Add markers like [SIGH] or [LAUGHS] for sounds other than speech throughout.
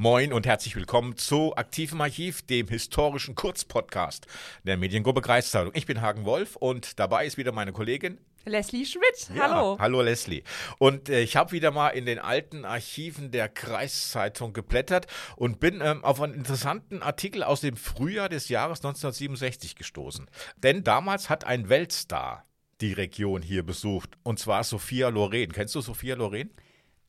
Moin und herzlich willkommen zu Aktivem Archiv, dem historischen Kurzpodcast der Mediengruppe Kreiszeitung. Ich bin Hagen Wolf und dabei ist wieder meine Kollegin Leslie Schmidt. Hallo. Ja, hallo Leslie. Und äh, ich habe wieder mal in den alten Archiven der Kreiszeitung geblättert und bin ähm, auf einen interessanten Artikel aus dem Frühjahr des Jahres 1967 gestoßen. Denn damals hat ein Weltstar die Region hier besucht und zwar Sophia Loren. Kennst du Sophia Loren?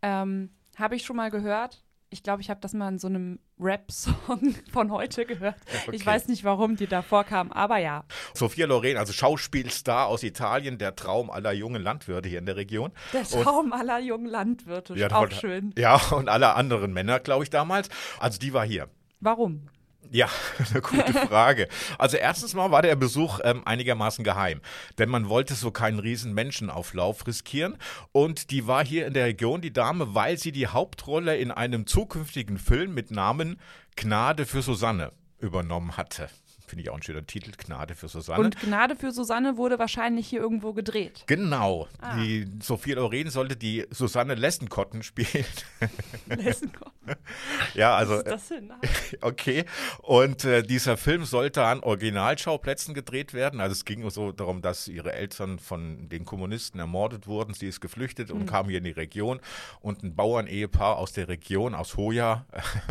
Ähm, habe ich schon mal gehört ich glaube, ich habe das mal in so einem Rap-Song [LAUGHS] von heute gehört. Okay. Ich weiß nicht, warum die da vorkam, aber ja. Sophia Loren, also Schauspielstar aus Italien, der Traum aller jungen Landwirte hier in der Region. Der Traum und, aller jungen Landwirte, ja, auch schön. Ja, und aller anderen Männer, glaube ich, damals. Also die war hier. Warum? Ja, [LAUGHS] eine gute [LAUGHS] Frage. Also erstens mal war der Besuch ähm, einigermaßen geheim, denn man wollte so keinen riesen Menschenauflauf riskieren und die war hier in der Region, die Dame, weil sie die Hauptrolle in einem zukünftigen Film mit Namen Gnade für Susanne übernommen hatte. Finde ich auch ein schöner Titel, Gnade für Susanne. Und Gnade für Susanne wurde wahrscheinlich hier irgendwo gedreht. Genau. Ah. Die Sophie Loren sollte die Susanne Lessenkotten spielen. [LAUGHS] Lessenkotten? ja, also. Was ist das denn? [LAUGHS] Okay. Und äh, dieser Film sollte an Originalschauplätzen gedreht werden. Also es ging so darum, dass ihre Eltern von den Kommunisten ermordet wurden. Sie ist geflüchtet und mhm. kam hier in die Region. Und ein Bauernehepaar aus der Region, aus Hoya,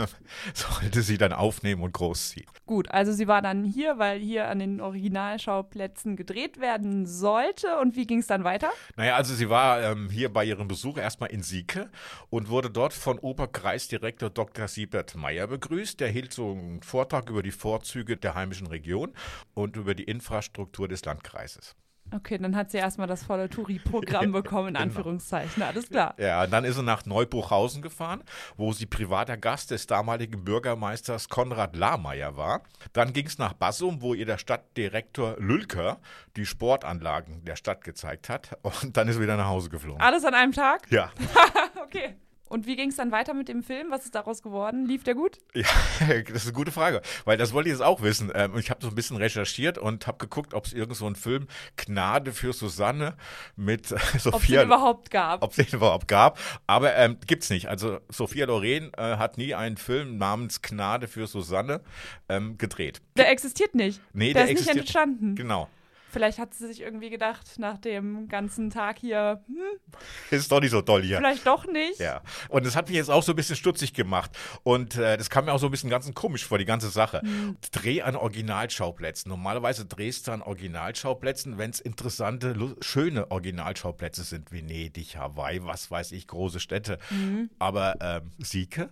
[LAUGHS] sollte sie dann aufnehmen und großziehen. Gut, also sie war dann hier, weil hier an den Originalschauplätzen gedreht werden sollte. Und wie ging es dann weiter? Naja, also sie war ähm, hier bei ihrem Besuch erstmal in Sieke und wurde dort von Oberkreisdirektor Dr. Siebert Meyer begrüßt. Der hielt so einen Vortrag über die Vorzüge der heimischen Region und über die Infrastruktur des Landkreises. Okay, dann hat sie erstmal das volle Touri-Programm [LAUGHS] bekommen, in genau. Anführungszeichen. Alles klar. Ja, dann ist sie nach Neubuchhausen gefahren, wo sie privater Gast des damaligen Bürgermeisters Konrad Lahmeier war. Dann ging es nach Bassum, wo ihr der Stadtdirektor Lülker die Sportanlagen der Stadt gezeigt hat. Und dann ist sie wieder nach Hause geflogen. Alles an einem Tag? Ja. [LAUGHS] okay. Und wie ging es dann weiter mit dem Film? Was ist daraus geworden? Lief der gut? Ja, [LAUGHS] das ist eine gute Frage, weil das wollte ich jetzt auch wissen. Ähm, ich habe so ein bisschen recherchiert und habe geguckt, ob es irgend so einen Film Gnade für Susanne mit [LAUGHS] Sophia. Ob es den überhaupt gab. Ob es den überhaupt gab. Aber ähm, es nicht. Also Sophia Loren äh, hat nie einen Film namens Gnade für Susanne ähm, gedreht. Der existiert nicht. Nee, der, der ist nicht entstanden. Genau. Vielleicht hat sie sich irgendwie gedacht, nach dem ganzen Tag hier, hm, ist doch nicht so toll hier. Vielleicht doch nicht. Ja. Und das hat mich jetzt auch so ein bisschen stutzig gemacht. Und äh, das kam mir auch so ein bisschen ganz komisch vor, die ganze Sache. Hm. Dreh an Originalschauplätzen. Normalerweise drehst du an Originalschauplätzen, wenn es interessante, schöne Originalschauplätze sind. Venedig, Hawaii, was weiß ich, große Städte. Hm. Aber ähm, Sieke,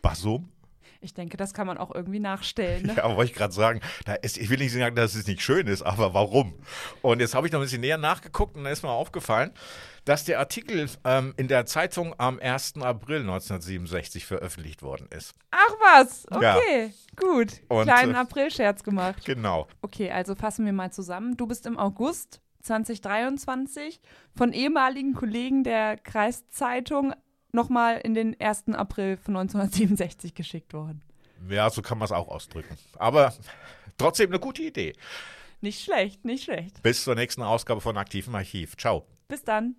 Basum, ich denke, das kann man auch irgendwie nachstellen. Ne? [LAUGHS] Ja, wollte ich gerade sagen. Ist, ich will nicht sagen, dass es nicht schön ist, aber warum? Und jetzt habe ich noch ein bisschen näher nachgeguckt und da ist mir aufgefallen, dass der Artikel ähm, in der Zeitung am 1. April 1967 veröffentlicht worden ist. Ach was, okay, ja. gut. Und, Kleinen äh, April-Scherz gemacht. Genau. Okay, also fassen wir mal zusammen. Du bist im August 2023 von ehemaligen Kollegen der Kreiszeitung nochmal in den 1. April von 1967 geschickt worden. Ja, so kann man es auch ausdrücken. Aber trotzdem eine gute Idee. Nicht schlecht, nicht schlecht. Bis zur nächsten Ausgabe von Aktivem Archiv. Ciao. Bis dann.